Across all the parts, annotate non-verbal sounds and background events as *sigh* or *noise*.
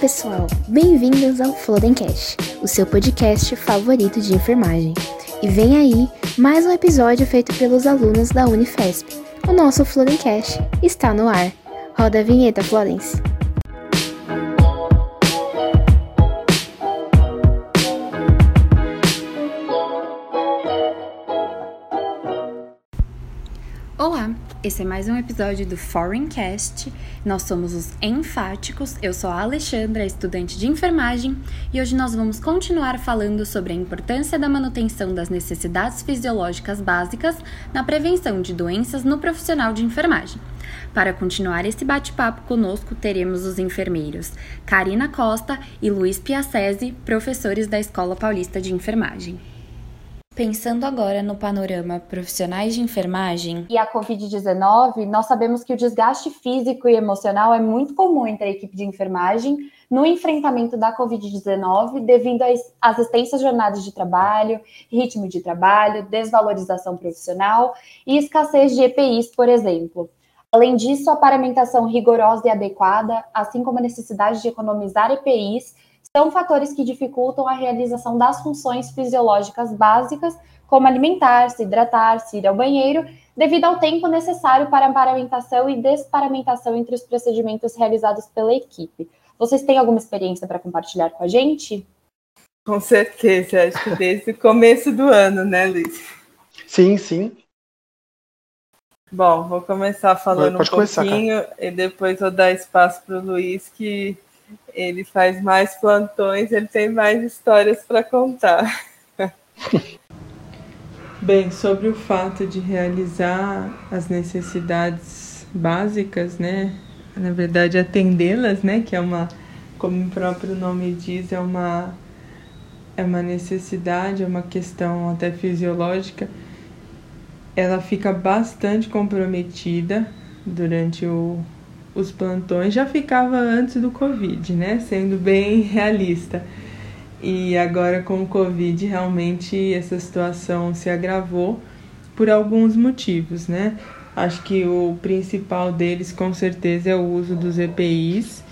pessoal, bem-vindos ao Flodencast, o seu podcast favorito de enfermagem. E vem aí mais um episódio feito pelos alunos da Unifesp. O nosso Flodencast está no ar. Roda a vinheta, Florence. Esse é mais um episódio do Foreigncast. Nós somos os enfáticos. Eu sou a Alexandra, estudante de enfermagem, e hoje nós vamos continuar falando sobre a importância da manutenção das necessidades fisiológicas básicas na prevenção de doenças no profissional de enfermagem. Para continuar esse bate-papo conosco, teremos os enfermeiros Karina Costa e Luiz Piacese, professores da Escola Paulista de Enfermagem. Pensando agora no panorama profissionais de enfermagem e a Covid-19, nós sabemos que o desgaste físico e emocional é muito comum entre a equipe de enfermagem no enfrentamento da Covid-19 devido às extensas jornadas de trabalho, ritmo de trabalho, desvalorização profissional e escassez de EPIs, por exemplo. Além disso, a paramentação rigorosa e adequada, assim como a necessidade de economizar EPIs, são fatores que dificultam a realização das funções fisiológicas básicas, como alimentar-se, hidratar-se, ir ao banheiro, devido ao tempo necessário para a paramentação e desparamentação entre os procedimentos realizados pela equipe. Vocês têm alguma experiência para compartilhar com a gente? Com certeza, acho que desde o começo do ano, né, Luiz? Sim, sim. Bom, vou começar falando Pode um pouquinho começar, e depois vou dar espaço para o Luiz, que ele faz mais plantões, ele tem mais histórias para contar. *laughs* Bem, sobre o fato de realizar as necessidades básicas, né? Na verdade, atendê-las, né? Que é uma, como o próprio nome diz, é uma é uma necessidade, é uma questão até fisiológica. Ela fica bastante comprometida durante o, os plantões já ficava antes do Covid, né? Sendo bem realista. E agora com o Covid realmente essa situação se agravou por alguns motivos, né? Acho que o principal deles com certeza é o uso dos EPIs,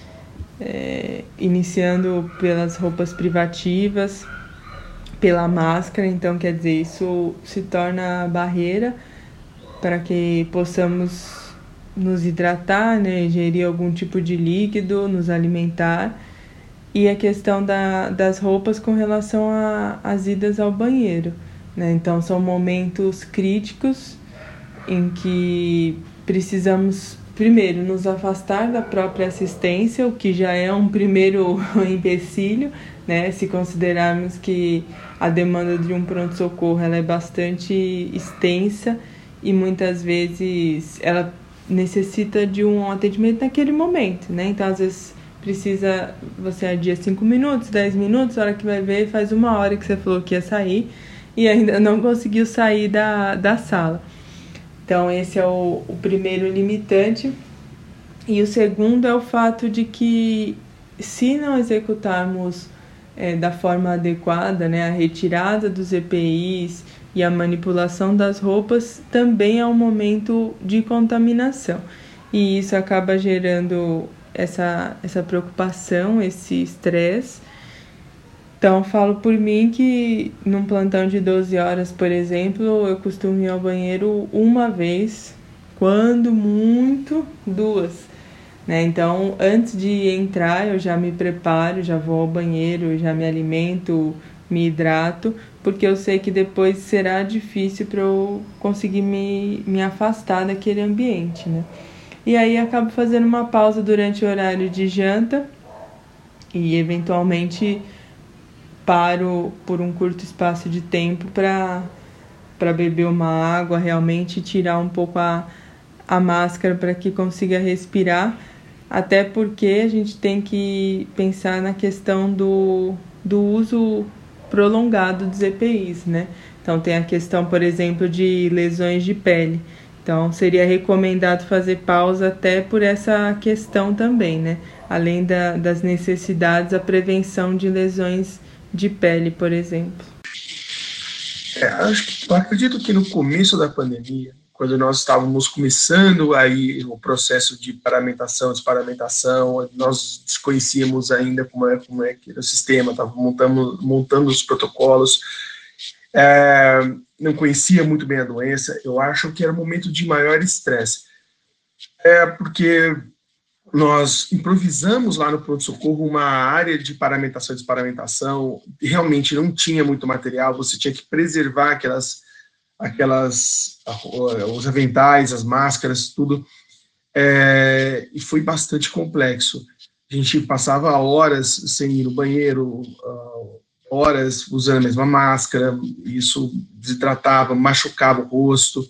é, iniciando pelas roupas privativas, pela máscara, então quer dizer, isso se torna barreira para que possamos nos hidratar, né, ingerir algum tipo de líquido, nos alimentar. E a questão da, das roupas com relação às idas ao banheiro. Né? Então, são momentos críticos em que precisamos, primeiro, nos afastar da própria assistência, o que já é um primeiro *laughs* empecilho, né? se considerarmos que a demanda de um pronto-socorro ela é bastante extensa e muitas vezes ela necessita de um atendimento naquele momento, né? Então, às vezes, precisa, você adia 5 minutos, 10 minutos, a hora que vai ver, faz uma hora que você falou que ia sair e ainda não conseguiu sair da, da sala. Então, esse é o, o primeiro limitante. E o segundo é o fato de que, se não executarmos é, da forma adequada né, a retirada dos EPIs, e a manipulação das roupas também é um momento de contaminação. E isso acaba gerando essa, essa preocupação, esse estresse. Então, falo por mim que num plantão de 12 horas, por exemplo, eu costumo ir ao banheiro uma vez, quando muito, duas. Né? Então, antes de entrar, eu já me preparo, já vou ao banheiro, já me alimento, me hidrato, porque eu sei que depois será difícil para eu conseguir me, me afastar daquele ambiente, né? E aí acabo fazendo uma pausa durante o horário de janta e eventualmente paro por um curto espaço de tempo para para beber uma água, realmente tirar um pouco a, a máscara para que consiga respirar, até porque a gente tem que pensar na questão do, do uso prolongado dos EPIs, né? Então tem a questão, por exemplo, de lesões de pele. Então seria recomendado fazer pausa até por essa questão também, né? Além da, das necessidades, a prevenção de lesões de pele, por exemplo. É, acho, acredito que no começo da pandemia, quando nós estávamos começando aí o processo de paramentação, desparamentação, nós desconhecíamos ainda como é, como é que era o sistema, estávamos montando, montando os protocolos, é, não conhecia muito bem a doença, eu acho que era um momento de maior estresse. É porque nós improvisamos lá no pronto-socorro uma área de paramentação e desparamentação, realmente não tinha muito material, você tinha que preservar aquelas, aquelas os aventais, as máscaras, tudo, é, e foi bastante complexo. A gente passava horas sem ir no banheiro, uh, horas usando a mesma máscara, isso desidratava, machucava o rosto,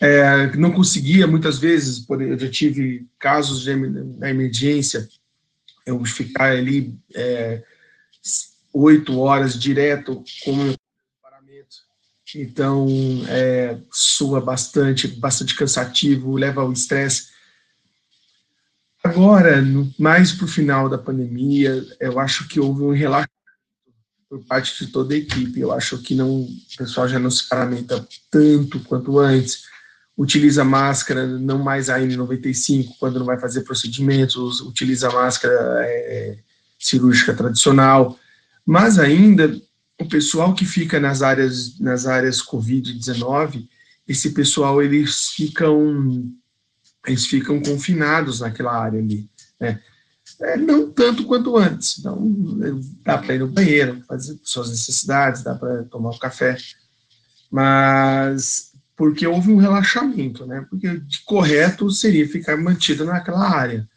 é, não conseguia, muitas vezes, eu já tive casos de, na emergência, eu ficar ali é, oito horas direto com. Então, é, soa bastante, bastante cansativo, leva ao estresse. Agora, no, mais para o final da pandemia, eu acho que houve um relaxamento por parte de toda a equipe. Eu acho que não, o pessoal já não se paramenta tanto quanto antes utiliza máscara, não mais a N95 quando não vai fazer procedimentos, utiliza máscara é, cirúrgica tradicional, mas ainda o pessoal que fica nas áreas nas áreas COVID-19, esse pessoal eles ficam eles ficam confinados naquela área ali, né? É, não tanto quanto antes. Então, dá para ir no banheiro, fazer suas necessidades, dá para tomar um café, mas porque houve um relaxamento, né? Porque de correto seria ficar mantido naquela área.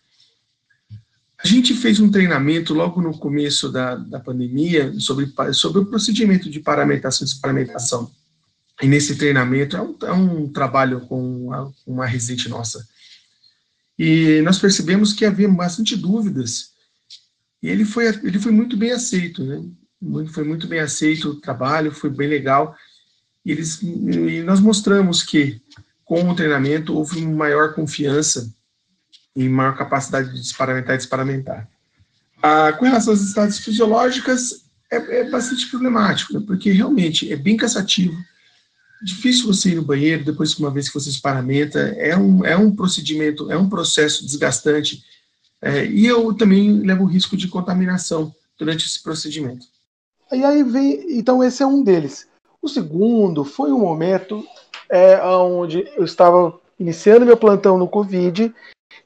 A gente fez um treinamento logo no começo da, da pandemia sobre, sobre o procedimento de paramentação e desparamentação. E nesse treinamento é um, é um trabalho com uma, uma residente nossa. E nós percebemos que havia bastante dúvidas. E ele foi, ele foi muito bem aceito, né? Foi muito bem aceito o trabalho, foi bem legal. E, eles, e nós mostramos que, com o treinamento, houve maior confiança e maior capacidade de desparamentar e desparamentar. Ah, com relação às estados fisiológicas, é, é bastante problemático, né, porque realmente é bem cansativo, difícil você ir no banheiro depois que uma vez que você se paramenta, é um, é um procedimento, é um processo desgastante, é, e eu também levo risco de contaminação durante esse procedimento. E aí vem, então esse é um deles. O segundo foi um momento é, onde eu estava iniciando meu plantão no Covid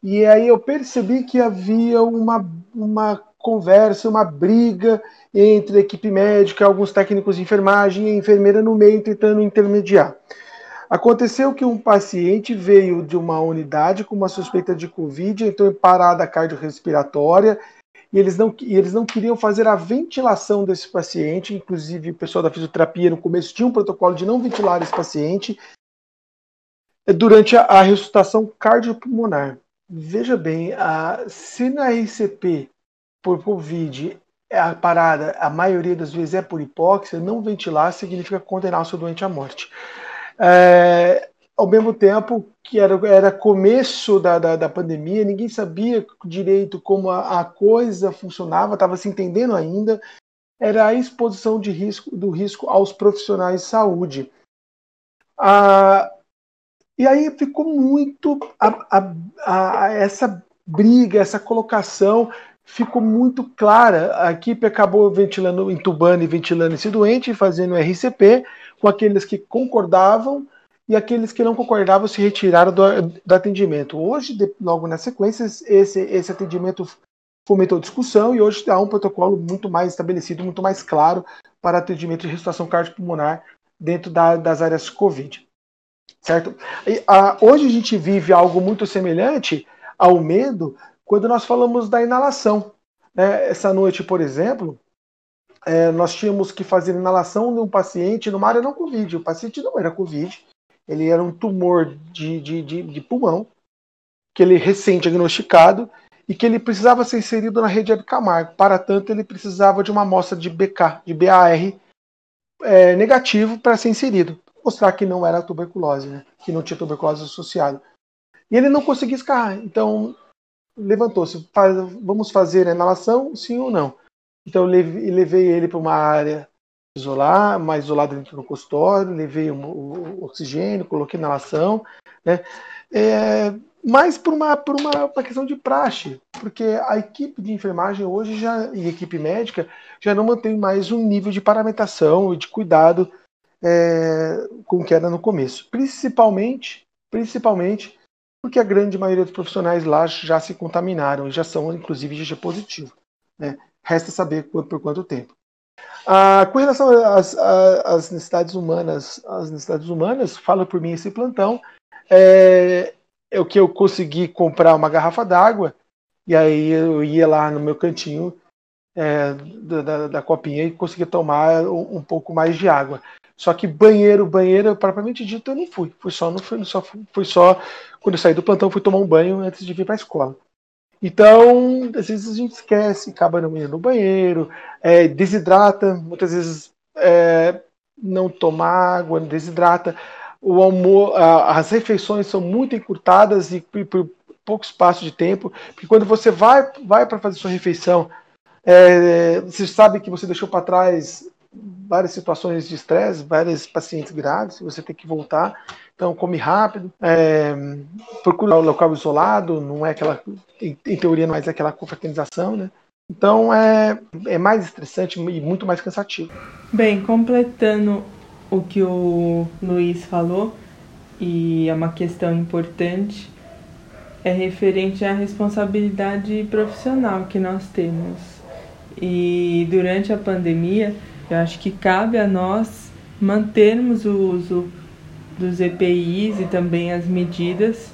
e aí eu percebi que havia uma, uma conversa, uma briga entre a equipe médica, alguns técnicos de enfermagem e a enfermeira no meio tentando intermediar. Aconteceu que um paciente veio de uma unidade com uma suspeita de Covid, entrou em parada cardiorrespiratória e eles não, e eles não queriam fazer a ventilação desse paciente, inclusive o pessoal da fisioterapia no começo tinha um protocolo de não ventilar esse paciente durante a, a ressuscitação cardiopulmonar. Veja bem, a, se na RCP por Covid a parada, a maioria das vezes é por hipóxia, não ventilar significa condenar o seu doente à morte. É, ao mesmo tempo que era, era começo da, da, da pandemia, ninguém sabia direito como a, a coisa funcionava, estava se entendendo ainda, era a exposição de risco, do risco aos profissionais de saúde. Ah, e aí ficou muito a, a, a, essa briga, essa colocação ficou muito clara. A equipe acabou ventilando, entubando e ventilando esse doente, fazendo RCP com aqueles que concordavam e aqueles que não concordavam se retiraram do, do atendimento. Hoje, de, logo na sequência, esse, esse atendimento fomentou discussão e hoje há um protocolo muito mais estabelecido, muito mais claro para atendimento de ressuscitação cardiopulmonar dentro da, das áreas COVID. Certo? E, a, hoje a gente vive algo muito semelhante ao medo quando nós falamos da inalação. Né? Essa noite, por exemplo, é, nós tínhamos que fazer inalação de um paciente numa área não Covid. O paciente não era Covid, ele era um tumor de, de, de, de pulmão, que ele recém-diagnosticado, e que ele precisava ser inserido na rede Camargo. Para tanto, ele precisava de uma amostra de BK, de BAR é, negativo para ser inserido. Mostrar que não era tuberculose, né? que não tinha tuberculose associada. E ele não conseguia escarrar. Então, levantou-se. Vamos fazer a inalação, sim ou não? Então, eu levei ele para uma área isolar, mais isolado dentro do consultório, levei o, oxigênio, coloquei inalação, né? É, mas por uma, por uma, uma, questão de praxe, porque a equipe de enfermagem hoje já e equipe médica já não mantém mais um nível de paramentação e de cuidado é, com que era no começo, principalmente, principalmente porque a grande maioria dos profissionais lá já se contaminaram, já são inclusive GG positivo. Né? Resta saber por, por quanto tempo. Ah, com relação às, às, necessidades humanas, as necessidades humanas, fala por mim esse plantão, é, é o que eu consegui comprar uma garrafa d'água e aí eu ia lá no meu cantinho é, da, da, da, copinha e conseguia tomar um, um, pouco mais de água. Só que banheiro, banheiro, propriamente dito, eu não fui. Fui só, não fui, só, fui só quando eu saí do plantão, fui tomar um banho antes de vir para a escola. Então, às vezes a gente esquece, acaba não indo no banheiro, é, desidrata, muitas vezes é, não toma água, desidrata. O almoço, as refeições são muito encurtadas e por pouco espaço de tempo, porque quando você vai, vai para fazer sua refeição, é, você sabe que você deixou para trás várias situações de estresse, vários pacientes graves, você tem que voltar. Então, come rápido, é, procura o local isolado, não é aquela, em, em teoria, não é aquela confraternização, né? Então, é, é mais estressante e muito mais cansativo. Bem, completando o que o Luiz falou, e é uma questão importante, é referente à responsabilidade profissional que nós temos. E durante a pandemia, eu acho que cabe a nós mantermos o uso dos EPIs e também as medidas,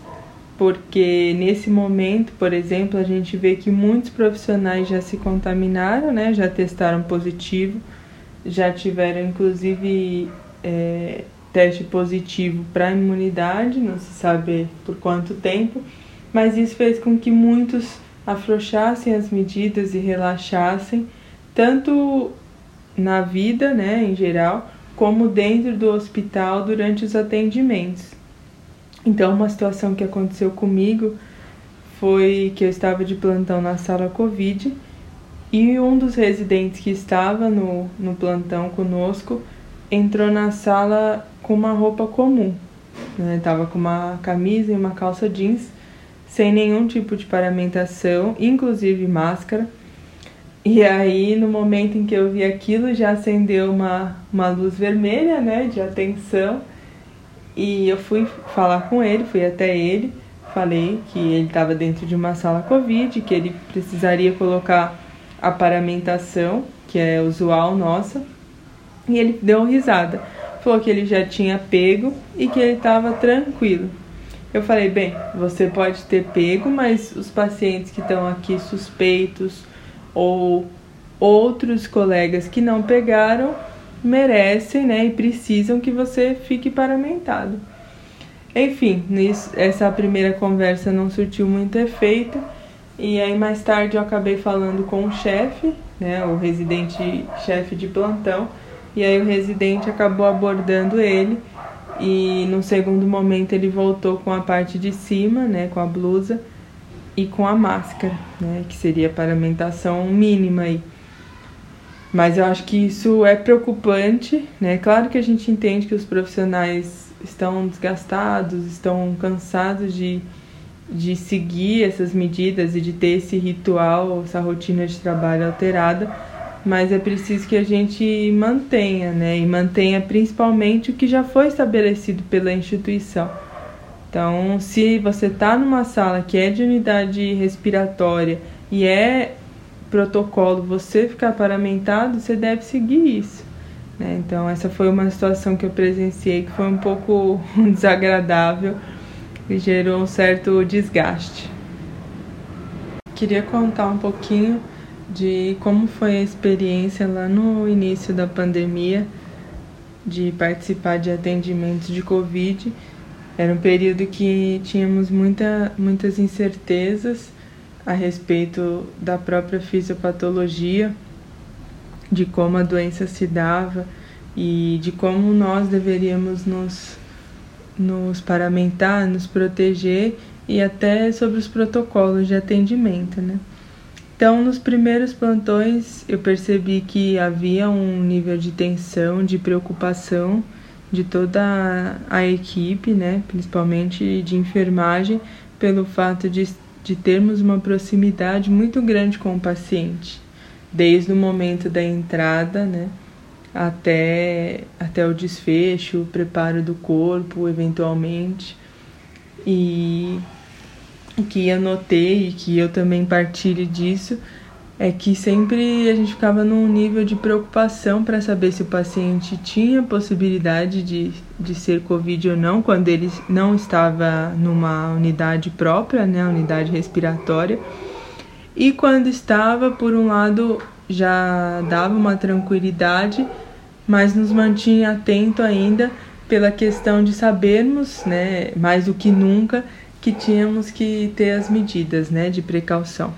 porque nesse momento, por exemplo, a gente vê que muitos profissionais já se contaminaram, né, já testaram positivo, já tiveram inclusive é, teste positivo para imunidade, não se sabe por quanto tempo, mas isso fez com que muitos afrouxassem as medidas e relaxassem, tanto na vida, né, em geral, como dentro do hospital durante os atendimentos. Então, uma situação que aconteceu comigo foi que eu estava de plantão na sala Covid e um dos residentes que estava no, no plantão conosco entrou na sala com uma roupa comum. Né? Tava com uma camisa e uma calça jeans, sem nenhum tipo de paramentação, inclusive máscara. E aí, no momento em que eu vi aquilo, já acendeu uma, uma luz vermelha, né, de atenção. E eu fui falar com ele, fui até ele, falei que ele estava dentro de uma sala Covid, que ele precisaria colocar a paramentação, que é usual nossa. E ele deu risada. Falou que ele já tinha pego e que ele estava tranquilo. Eu falei, bem, você pode ter pego, mas os pacientes que estão aqui suspeitos ou outros colegas que não pegaram merecem né, e precisam que você fique paramentado. Enfim, nisso, essa primeira conversa não surtiu muito efeito. E aí mais tarde eu acabei falando com o chefe, né, o residente chefe de plantão, e aí o residente acabou abordando ele e no segundo momento ele voltou com a parte de cima, né, com a blusa, e com a máscara, né, que seria a paramentação mínima aí. Mas eu acho que isso é preocupante, né? Claro que a gente entende que os profissionais estão desgastados, estão cansados de, de seguir essas medidas e de ter esse ritual, essa rotina de trabalho alterada, mas é preciso que a gente mantenha, né? E mantenha principalmente o que já foi estabelecido pela instituição então, se você está numa sala que é de unidade respiratória e é protocolo você ficar paramentado, você deve seguir isso. Né? Então, essa foi uma situação que eu presenciei que foi um pouco *laughs* desagradável e gerou um certo desgaste. Queria contar um pouquinho de como foi a experiência lá no início da pandemia de participar de atendimentos de Covid era um período que tínhamos muita, muitas incertezas a respeito da própria fisiopatologia, de como a doença se dava e de como nós deveríamos nos, nos paramentar, nos proteger e até sobre os protocolos de atendimento, né? Então, nos primeiros plantões, eu percebi que havia um nível de tensão, de preocupação de toda a equipe, né, principalmente de enfermagem, pelo fato de, de termos uma proximidade muito grande com o paciente, desde o momento da entrada, né, até, até o desfecho, o preparo do corpo, eventualmente. E o que eu notei e que eu também partilho disso é que sempre a gente ficava num nível de preocupação para saber se o paciente tinha possibilidade de, de ser Covid ou não, quando ele não estava numa unidade própria, né, unidade respiratória. E quando estava, por um lado, já dava uma tranquilidade, mas nos mantinha atento ainda pela questão de sabermos, né, mais do que nunca, que tínhamos que ter as medidas, né, de precaução.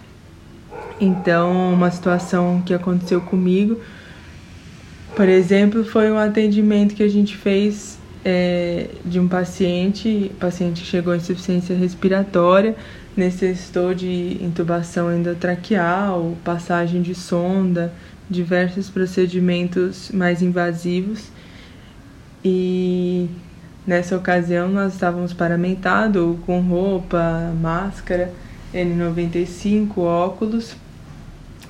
Então, uma situação que aconteceu comigo, por exemplo, foi um atendimento que a gente fez é, de um paciente, paciente que chegou em insuficiência respiratória, necessitou de intubação endotraqueal, passagem de sonda, diversos procedimentos mais invasivos. E nessa ocasião nós estávamos paramentados com roupa, máscara, N95, óculos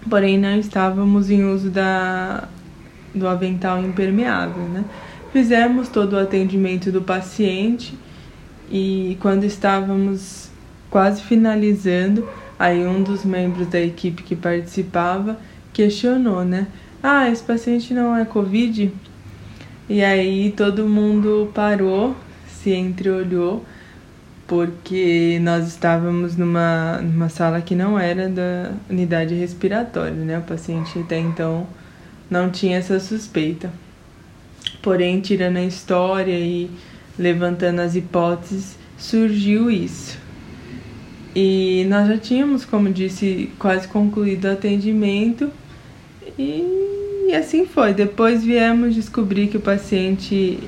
porém não estávamos em uso da, do avental impermeável, né? Fizemos todo o atendimento do paciente e quando estávamos quase finalizando, aí um dos membros da equipe que participava questionou, né? Ah, esse paciente não é Covid? E aí todo mundo parou, se entreolhou porque nós estávamos numa, numa sala que não era da unidade respiratória, né? O paciente até então não tinha essa suspeita. Porém, tirando a história e levantando as hipóteses, surgiu isso. E nós já tínhamos, como disse, quase concluído o atendimento e, e assim foi. Depois viemos descobrir que o paciente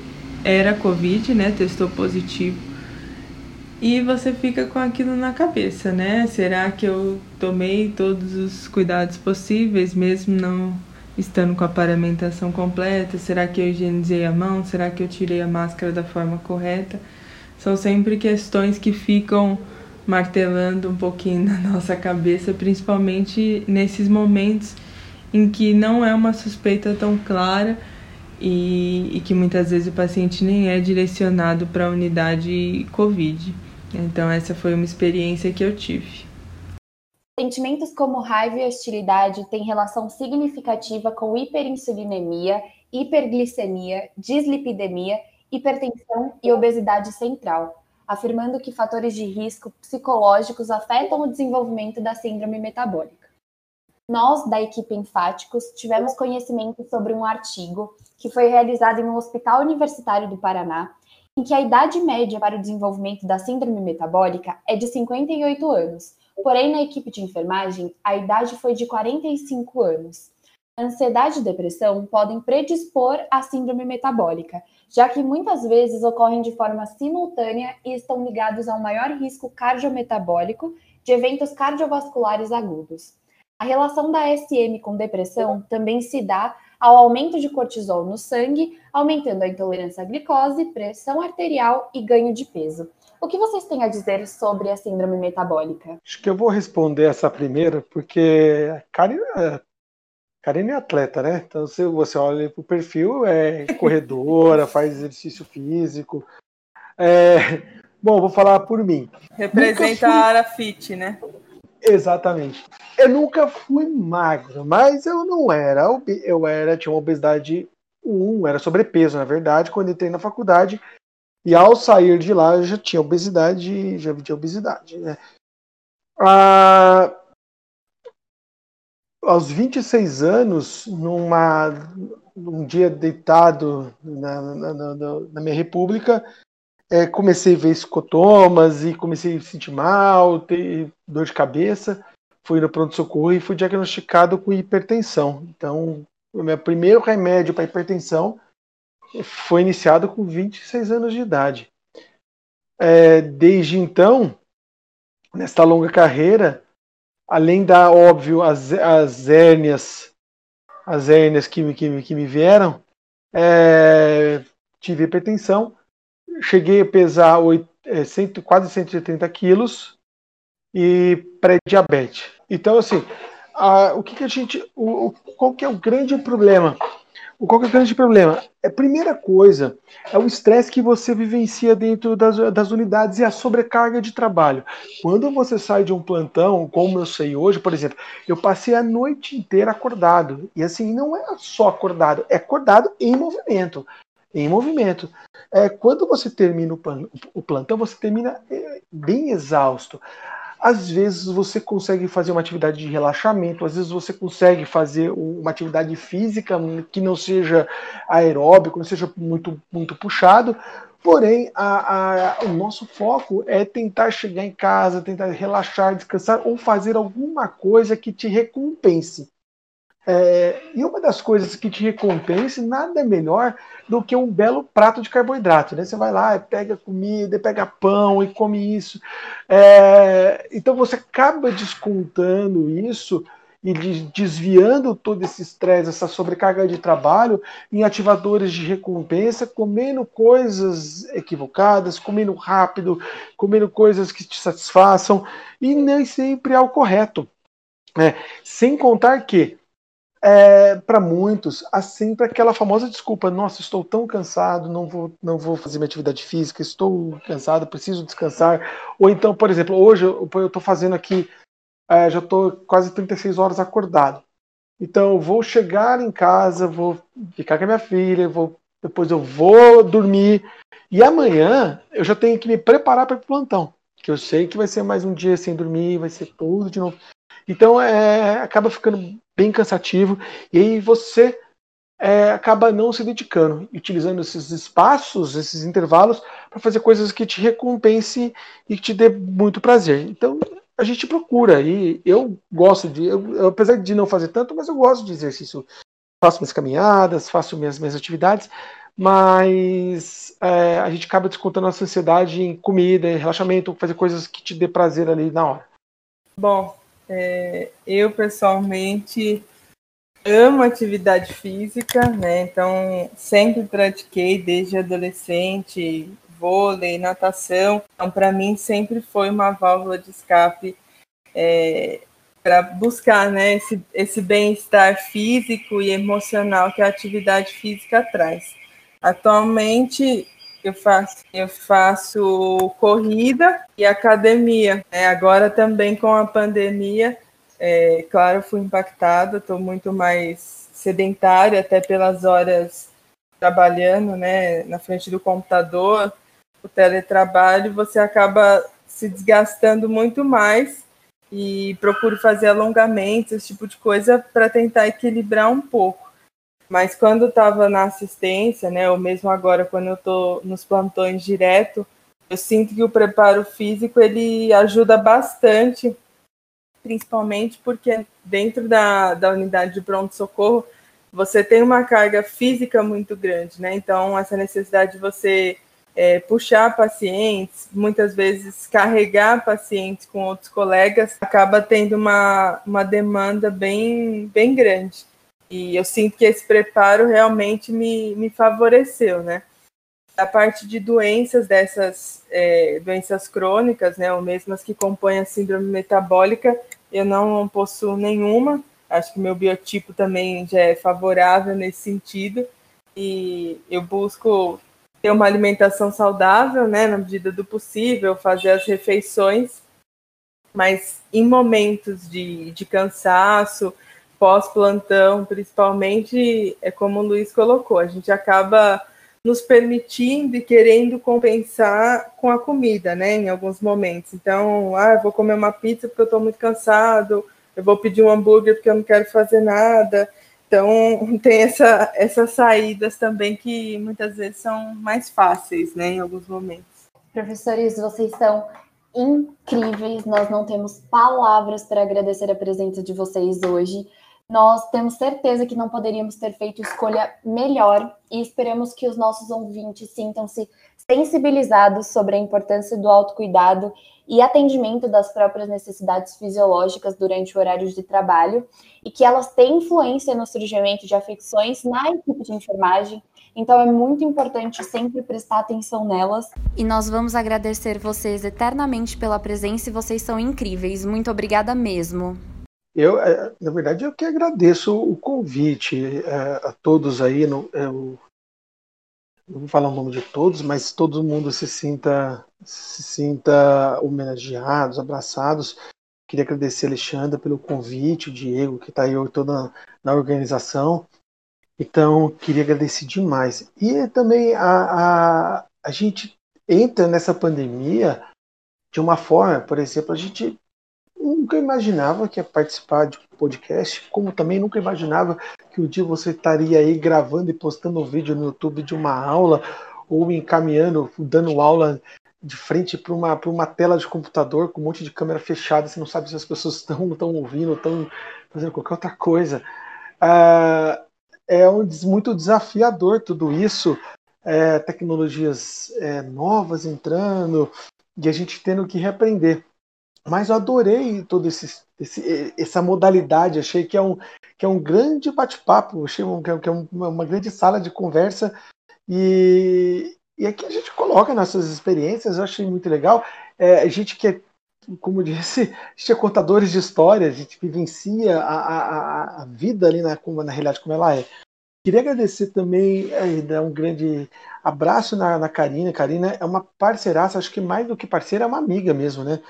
era Covid, né? Testou positivo e você fica com aquilo na cabeça, né? Será que eu tomei todos os cuidados possíveis, mesmo não estando com a paramentação completa? Será que eu higienizei a mão? Será que eu tirei a máscara da forma correta? São sempre questões que ficam martelando um pouquinho *laughs* na nossa cabeça, principalmente nesses momentos em que não é uma suspeita tão clara e, e que muitas vezes o paciente nem é direcionado para a unidade COVID. Então, essa foi uma experiência que eu tive. Sentimentos como raiva e hostilidade têm relação significativa com hiperinsulinemia, hiperglicemia, dislipidemia, hipertensão e obesidade central, afirmando que fatores de risco psicológicos afetam o desenvolvimento da síndrome metabólica. Nós, da equipe Enfáticos, tivemos conhecimento sobre um artigo que foi realizado em um hospital universitário do Paraná em que a idade média para o desenvolvimento da síndrome metabólica é de 58 anos, porém na equipe de enfermagem a idade foi de 45 anos. Ansiedade e depressão podem predispor à síndrome metabólica, já que muitas vezes ocorrem de forma simultânea e estão ligados a um maior risco cardiometabólico de eventos cardiovasculares agudos. A relação da SM com depressão também se dá ao aumento de cortisol no sangue, aumentando a intolerância à glicose, pressão arterial e ganho de peso. O que vocês têm a dizer sobre a síndrome metabólica? Acho que eu vou responder essa primeira, porque a é, Karen é atleta, né? Então, se você olha para o perfil, é *laughs* corredora, faz exercício físico. É... Bom, vou falar por mim. Representa fui... a área fit, né? Exatamente. Eu nunca fui magro, mas eu não era. Eu era, tinha uma obesidade 1, era sobrepeso, na verdade, quando entrei na faculdade. E ao sair de lá, eu já tinha obesidade, já tinha obesidade, né? Ah, aos 26 anos, numa, num dia deitado na, na, na, na minha república, é, comecei a ver escotomas e comecei a sentir mal, ter dor de cabeça. Fui no pronto-socorro e fui diagnosticado com hipertensão. Então, o meu primeiro remédio para hipertensão foi iniciado com 26 anos de idade. É, desde então, nesta longa carreira, além da, óbvio, as, as hérnias, as hérnias que, que, que me vieram, é, tive hipertensão, cheguei a pesar 8, é, 100, quase 180 quilos e pré-diabetes. Então, assim, a, o que, que a gente. O, qual que é o grande problema? O qual que é o grande problema? A primeira coisa é o estresse que você vivencia dentro das, das, unidades e a sobrecarga de trabalho. Quando você sai de um plantão, como eu sei hoje, por exemplo, eu passei a noite inteira acordado. E assim, não é só acordado, é acordado em movimento. Em movimento. É, quando você termina o plantão, você termina é, bem exausto. Às vezes você consegue fazer uma atividade de relaxamento, às vezes você consegue fazer uma atividade física que não seja aeróbico, não seja muito, muito puxado, porém a, a, o nosso foco é tentar chegar em casa, tentar relaxar, descansar ou fazer alguma coisa que te recompense. É, e uma das coisas que te recompense nada melhor do que um belo prato de carboidrato. Né? Você vai lá, pega comida, pega pão e come isso. É, então você acaba descontando isso e desviando todo esse estresse, essa sobrecarga de trabalho em ativadores de recompensa, comendo coisas equivocadas, comendo rápido, comendo coisas que te satisfaçam e nem sempre é o correto. Né? Sem contar que é, para muitos, há sempre aquela famosa desculpa: nossa, estou tão cansado, não vou, não vou fazer minha atividade física, estou cansado, preciso descansar. Ou então, por exemplo, hoje eu estou fazendo aqui, é, já estou quase 36 horas acordado. Então, vou chegar em casa, vou ficar com a minha filha, vou, depois eu vou dormir. E amanhã eu já tenho que me preparar para o plantão, que eu sei que vai ser mais um dia sem dormir, vai ser tudo de novo. Então, é, acaba ficando bem cansativo, e aí você é, acaba não se dedicando, utilizando esses espaços, esses intervalos, para fazer coisas que te recompense e que te dê muito prazer. Então, a gente procura, e eu gosto de, eu, apesar de não fazer tanto, mas eu gosto de exercício. Faço minhas caminhadas, faço minhas, minhas atividades, mas é, a gente acaba descontando a ansiedade em comida, em relaxamento, fazer coisas que te dê prazer ali na hora. Bom, é, eu, pessoalmente, amo atividade física, né? Então, sempre pratiquei desde adolescente vôlei, natação. Então, para mim, sempre foi uma válvula de escape é, para buscar né, esse, esse bem-estar físico e emocional que a atividade física traz. Atualmente, eu faço, eu faço corrida e academia. É, agora também com a pandemia, é, claro, fui impactada, estou muito mais sedentária, até pelas horas trabalhando né, na frente do computador, o teletrabalho, você acaba se desgastando muito mais e procuro fazer alongamentos, esse tipo de coisa, para tentar equilibrar um pouco. Mas quando estava na assistência, né, ou mesmo agora quando eu estou nos plantões direto, eu sinto que o preparo físico ele ajuda bastante, principalmente porque dentro da, da unidade de pronto-socorro você tem uma carga física muito grande, né? Então, essa necessidade de você é, puxar pacientes, muitas vezes carregar pacientes com outros colegas, acaba tendo uma, uma demanda bem, bem grande. E eu sinto que esse preparo realmente me, me favoreceu, né? A parte de doenças dessas é, doenças crônicas, né, ou mesmo as que compõem a síndrome metabólica, eu não possuo nenhuma. Acho que meu biotipo também já é favorável nesse sentido. E eu busco ter uma alimentação saudável, né, na medida do possível, fazer as refeições, mas em momentos de, de cansaço, pós-plantão, principalmente, é como o Luiz colocou, a gente acaba nos permitindo e querendo compensar com a comida, né, em alguns momentos. Então, ah, vou comer uma pizza porque eu estou muito cansado, eu vou pedir um hambúrguer porque eu não quero fazer nada. Então, *laughs* tem essa, essas saídas também que muitas vezes são mais fáceis, né, em alguns momentos. Professores, vocês são incríveis. Nós não temos palavras para agradecer a presença de vocês hoje. Nós temos certeza que não poderíamos ter feito escolha melhor e esperamos que os nossos ouvintes sintam-se sensibilizados sobre a importância do autocuidado e atendimento das próprias necessidades fisiológicas durante o horário de trabalho e que elas têm influência no surgimento de afecções na equipe de enfermagem. Então é muito importante sempre prestar atenção nelas. E nós vamos agradecer vocês eternamente pela presença e vocês são incríveis. Muito obrigada mesmo. Eu, é, na verdade, eu que agradeço o convite é, a todos aí. No, eu, não vou falar o nome de todos, mas todo mundo se sinta, se sinta homenageados, abraçados. Queria agradecer a Alexandra pelo convite, o Diego, que está aí toda na organização. Então, queria agradecer demais. E também a, a, a gente entra nessa pandemia de uma forma, por exemplo, a gente nunca imaginava que ia participar de podcast, como também nunca imaginava que um dia você estaria aí gravando e postando um vídeo no YouTube de uma aula ou encaminhando, dando aula de frente para uma, uma tela de computador com um monte de câmera fechada, você não sabe se as pessoas *laughs* estão, estão ouvindo, estão fazendo qualquer outra coisa. Ah, é um, muito desafiador tudo isso, é, tecnologias é, novas entrando e a gente tendo que reaprender. Mas eu adorei toda essa modalidade, achei que é um, que é um grande bate-papo, achei um, que é uma, uma grande sala de conversa e, e aqui a gente coloca nossas experiências, eu achei muito legal. É, a gente que é, como disse, a gente é contadores de histórias, a gente vivencia a, a, a vida ali na, na realidade como ela é. Queria agradecer também, é, dar um grande abraço na, na Karina. Karina é uma parceiraça, acho que mais do que parceira, é uma amiga mesmo, né?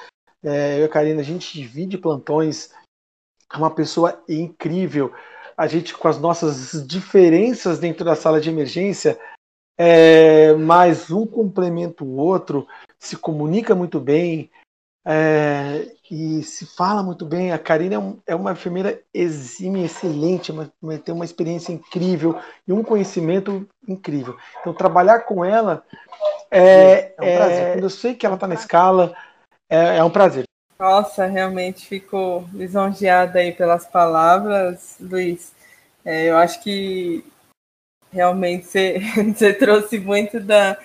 É, eu e a Karina, a gente divide plantões, é uma pessoa incrível. A gente, com as nossas diferenças dentro da sala de emergência, é, mas um complementa o outro, se comunica muito bem é, e se fala muito bem. A Karina é, um, é uma enfermeira exímia, excelente, uma, tem uma experiência incrível e um conhecimento incrível. Então, trabalhar com ela é, é um prazer. Quando eu sei que ela está na escala, é, é um prazer. Nossa, realmente fico lisonjeada aí pelas palavras, Luiz. É, eu acho que realmente você, *laughs* você trouxe muito da,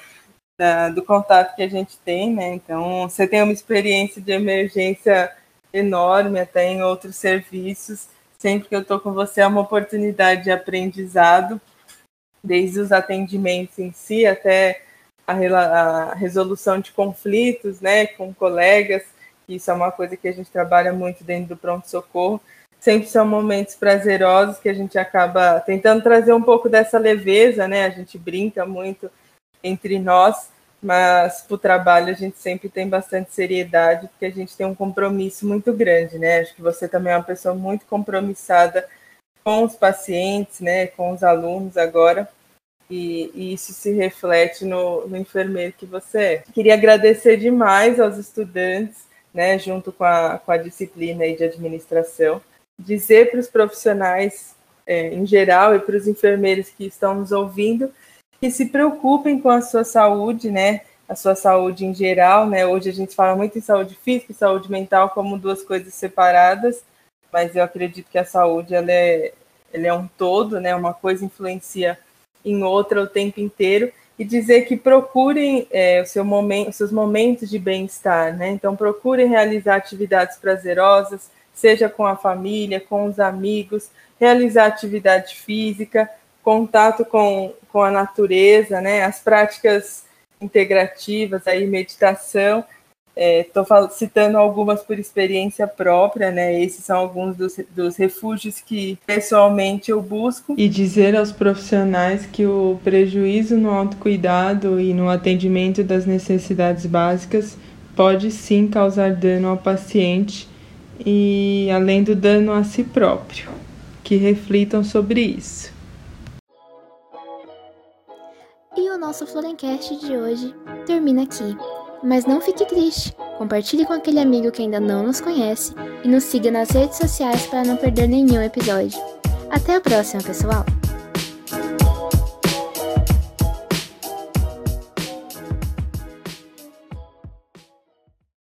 da, do contato que a gente tem, né? Então, você tem uma experiência de emergência enorme, até em outros serviços. Sempre que eu estou com você é uma oportunidade de aprendizado, desde os atendimentos em si até a, a resolução de conflitos, né, com colegas. Isso é uma coisa que a gente trabalha muito dentro do pronto-socorro sempre são momentos prazerosos que a gente acaba tentando trazer um pouco dessa leveza, né? A gente brinca muito entre nós, mas para o trabalho a gente sempre tem bastante seriedade, porque a gente tem um compromisso muito grande, né? Acho que você também é uma pessoa muito compromissada com os pacientes, né? Com os alunos agora. E, e isso se reflete no, no enfermeiro que você é. Queria agradecer demais aos estudantes, né, junto com a, com a disciplina de administração, dizer para os profissionais é, em geral e para os enfermeiros que estão nos ouvindo que se preocupem com a sua saúde, né? A sua saúde em geral, né? Hoje a gente fala muito em saúde física e saúde mental como duas coisas separadas, mas eu acredito que a saúde ela é, ela é um todo, né? Uma coisa influencia em outra o tempo inteiro e dizer que procurem é, seu momento, os seus momentos de bem-estar, né? Então procurem realizar atividades prazerosas, seja com a família, com os amigos, realizar atividade física, contato com, com a natureza, né? As práticas integrativas, aí meditação. Estou é, citando algumas por experiência própria, né? Esses são alguns dos, dos refúgios que pessoalmente eu busco. E dizer aos profissionais que o prejuízo no autocuidado e no atendimento das necessidades básicas pode sim causar dano ao paciente e além do dano a si próprio, que reflitam sobre isso. E o nosso Florencast de hoje termina aqui. Mas não fique triste, compartilhe com aquele amigo que ainda não nos conhece e nos siga nas redes sociais para não perder nenhum episódio. Até a próxima, pessoal!